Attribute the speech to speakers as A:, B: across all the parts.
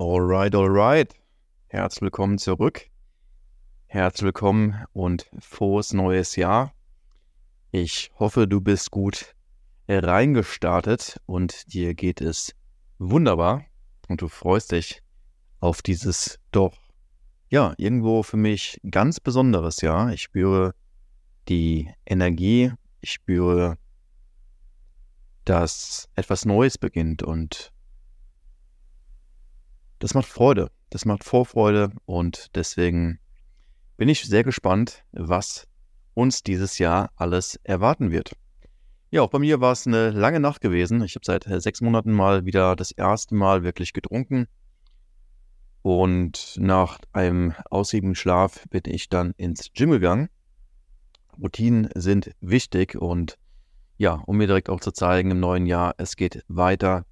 A: Alright, alright. Herzlich willkommen zurück. Herzlich willkommen und frohes neues Jahr. Ich hoffe, du bist gut reingestartet und dir geht es wunderbar und du freust dich auf dieses doch, ja, irgendwo für mich ganz besonderes Jahr. Ich spüre die Energie, ich spüre, dass etwas Neues beginnt und das macht Freude. Das macht Vorfreude und deswegen bin ich sehr gespannt, was uns dieses Jahr alles erwarten wird. Ja, auch bei mir war es eine lange Nacht gewesen. Ich habe seit äh, sechs Monaten mal wieder das erste Mal wirklich getrunken. Und nach einem ausgiebigen Schlaf bin ich dann ins Gym gegangen. Routinen sind wichtig und ja, um mir direkt auch zu zeigen im neuen Jahr, es geht weiter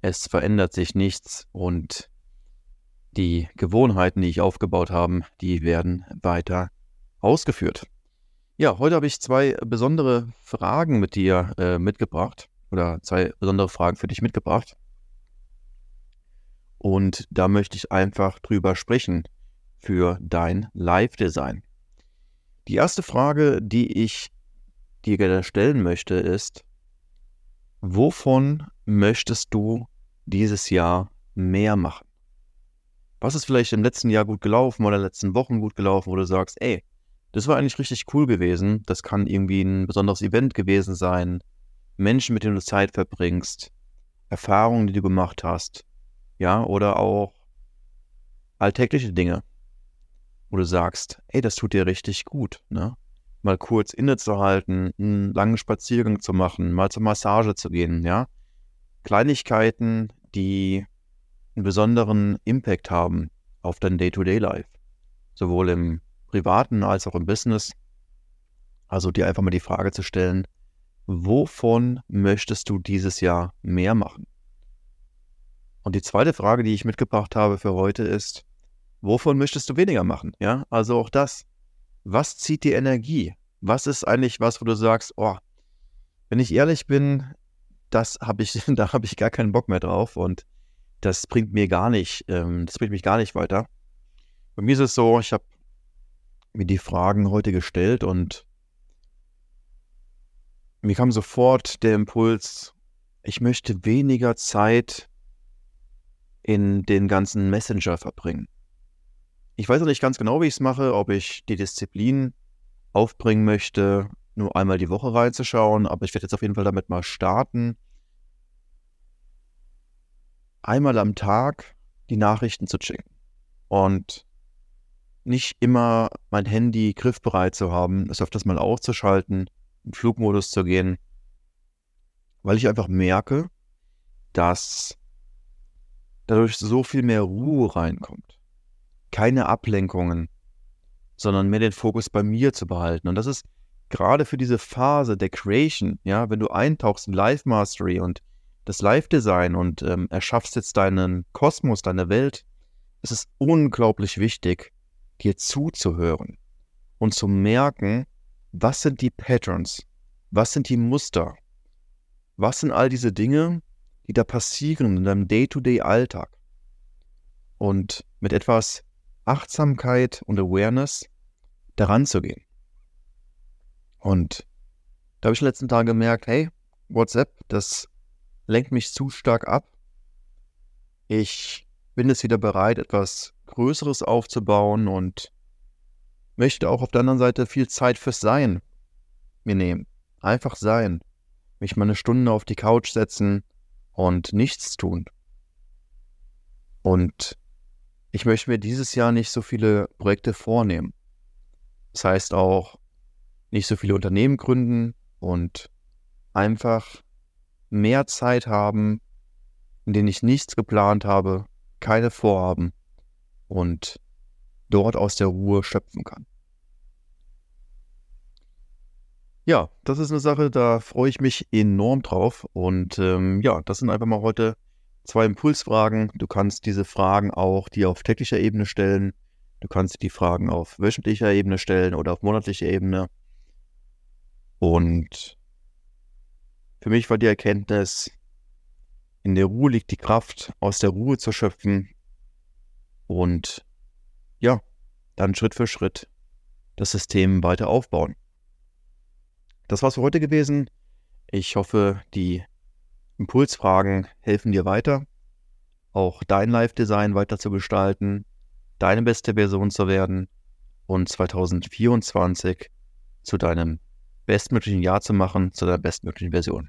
A: es verändert sich nichts und die Gewohnheiten, die ich aufgebaut habe, die werden weiter ausgeführt. Ja, heute habe ich zwei besondere Fragen mit dir äh, mitgebracht oder zwei besondere Fragen für dich mitgebracht. Und da möchte ich einfach drüber sprechen für dein Live-Design. Die erste Frage, die ich dir gerne stellen möchte, ist, Wovon möchtest du dieses Jahr mehr machen? Was ist vielleicht im letzten Jahr gut gelaufen oder in den letzten Wochen gut gelaufen, wo du sagst, ey, das war eigentlich richtig cool gewesen. Das kann irgendwie ein besonderes Event gewesen sein. Menschen, mit denen du Zeit verbringst. Erfahrungen, die du gemacht hast. Ja, oder auch alltägliche Dinge, wo du sagst, ey, das tut dir richtig gut, ne? mal kurz innezuhalten, einen langen Spaziergang zu machen, mal zur Massage zu gehen, ja. Kleinigkeiten, die einen besonderen Impact haben auf dein Day-to-Day-Life. Sowohl im privaten als auch im Business. Also dir einfach mal die Frage zu stellen, wovon möchtest du dieses Jahr mehr machen? Und die zweite Frage, die ich mitgebracht habe für heute ist, wovon möchtest du weniger machen? Ja, also auch das was zieht die Energie? Was ist eigentlich was, wo du sagst, oh, wenn ich ehrlich bin, das habe ich, da habe ich gar keinen Bock mehr drauf und das bringt mir gar nicht, ähm, das bringt mich gar nicht weiter. Bei mir ist es so, ich habe mir die Fragen heute gestellt und mir kam sofort der Impuls, ich möchte weniger Zeit in den ganzen Messenger verbringen. Ich weiß noch nicht ganz genau, wie ich es mache, ob ich die Disziplin aufbringen möchte, nur einmal die Woche reinzuschauen, aber ich werde jetzt auf jeden Fall damit mal starten. Einmal am Tag die Nachrichten zu checken und nicht immer mein Handy griffbereit zu haben, es öfters mal auszuschalten, im Flugmodus zu gehen, weil ich einfach merke, dass dadurch so viel mehr Ruhe reinkommt keine Ablenkungen, sondern mehr den Fokus bei mir zu behalten. Und das ist gerade für diese Phase der Creation, ja, wenn du eintauchst in Life Mastery und das Live-Design und ähm, erschaffst jetzt deinen Kosmos, deine Welt, es ist unglaublich wichtig, dir zuzuhören und zu merken, was sind die Patterns, was sind die Muster, was sind all diese Dinge, die da passieren in deinem Day-to-Day-Alltag. Und mit etwas Achtsamkeit und Awareness daran zu gehen. Und da habe ich letzten Tagen gemerkt, hey, WhatsApp, das lenkt mich zu stark ab. Ich bin jetzt wieder bereit, etwas Größeres aufzubauen und möchte auch auf der anderen Seite viel Zeit fürs Sein mir nehmen. Einfach sein. Mich mal eine Stunde auf die Couch setzen und nichts tun. Und ich möchte mir dieses Jahr nicht so viele Projekte vornehmen. Das heißt auch nicht so viele Unternehmen gründen und einfach mehr Zeit haben, in denen ich nichts geplant habe, keine Vorhaben und dort aus der Ruhe schöpfen kann. Ja, das ist eine Sache, da freue ich mich enorm drauf. Und ähm, ja, das sind einfach mal heute zwei Impulsfragen. Du kannst diese Fragen auch dir auf täglicher Ebene stellen. Du kannst die Fragen auf wöchentlicher Ebene stellen oder auf monatlicher Ebene. Und für mich war die Erkenntnis, in der Ruhe liegt die Kraft, aus der Ruhe zu schöpfen und ja, dann Schritt für Schritt das System weiter aufbauen. Das war's für heute gewesen. Ich hoffe, die Impulsfragen helfen dir weiter, auch dein Live-Design weiter zu gestalten, deine beste Version zu werden und 2024 zu deinem bestmöglichen Jahr zu machen, zu deiner bestmöglichen Version.